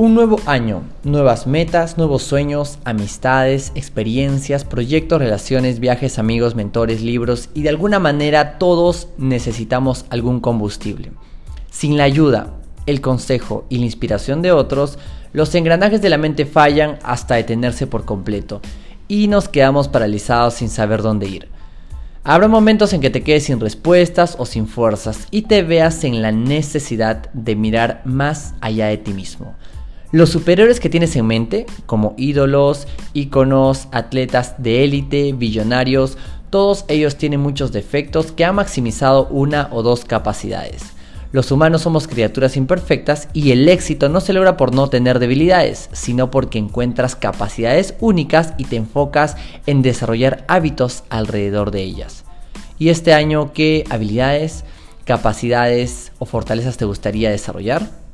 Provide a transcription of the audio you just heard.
Un nuevo año, nuevas metas, nuevos sueños, amistades, experiencias, proyectos, relaciones, viajes, amigos, mentores, libros y de alguna manera todos necesitamos algún combustible. Sin la ayuda, el consejo y la inspiración de otros, los engranajes de la mente fallan hasta detenerse por completo y nos quedamos paralizados sin saber dónde ir. Habrá momentos en que te quedes sin respuestas o sin fuerzas y te veas en la necesidad de mirar más allá de ti mismo los superiores que tienes en mente, como ídolos, íconos, atletas de élite, billonarios, todos ellos tienen muchos defectos que han maximizado una o dos capacidades. Los humanos somos criaturas imperfectas y el éxito no se logra por no tener debilidades, sino porque encuentras capacidades únicas y te enfocas en desarrollar hábitos alrededor de ellas. ¿Y este año qué habilidades, capacidades o fortalezas te gustaría desarrollar?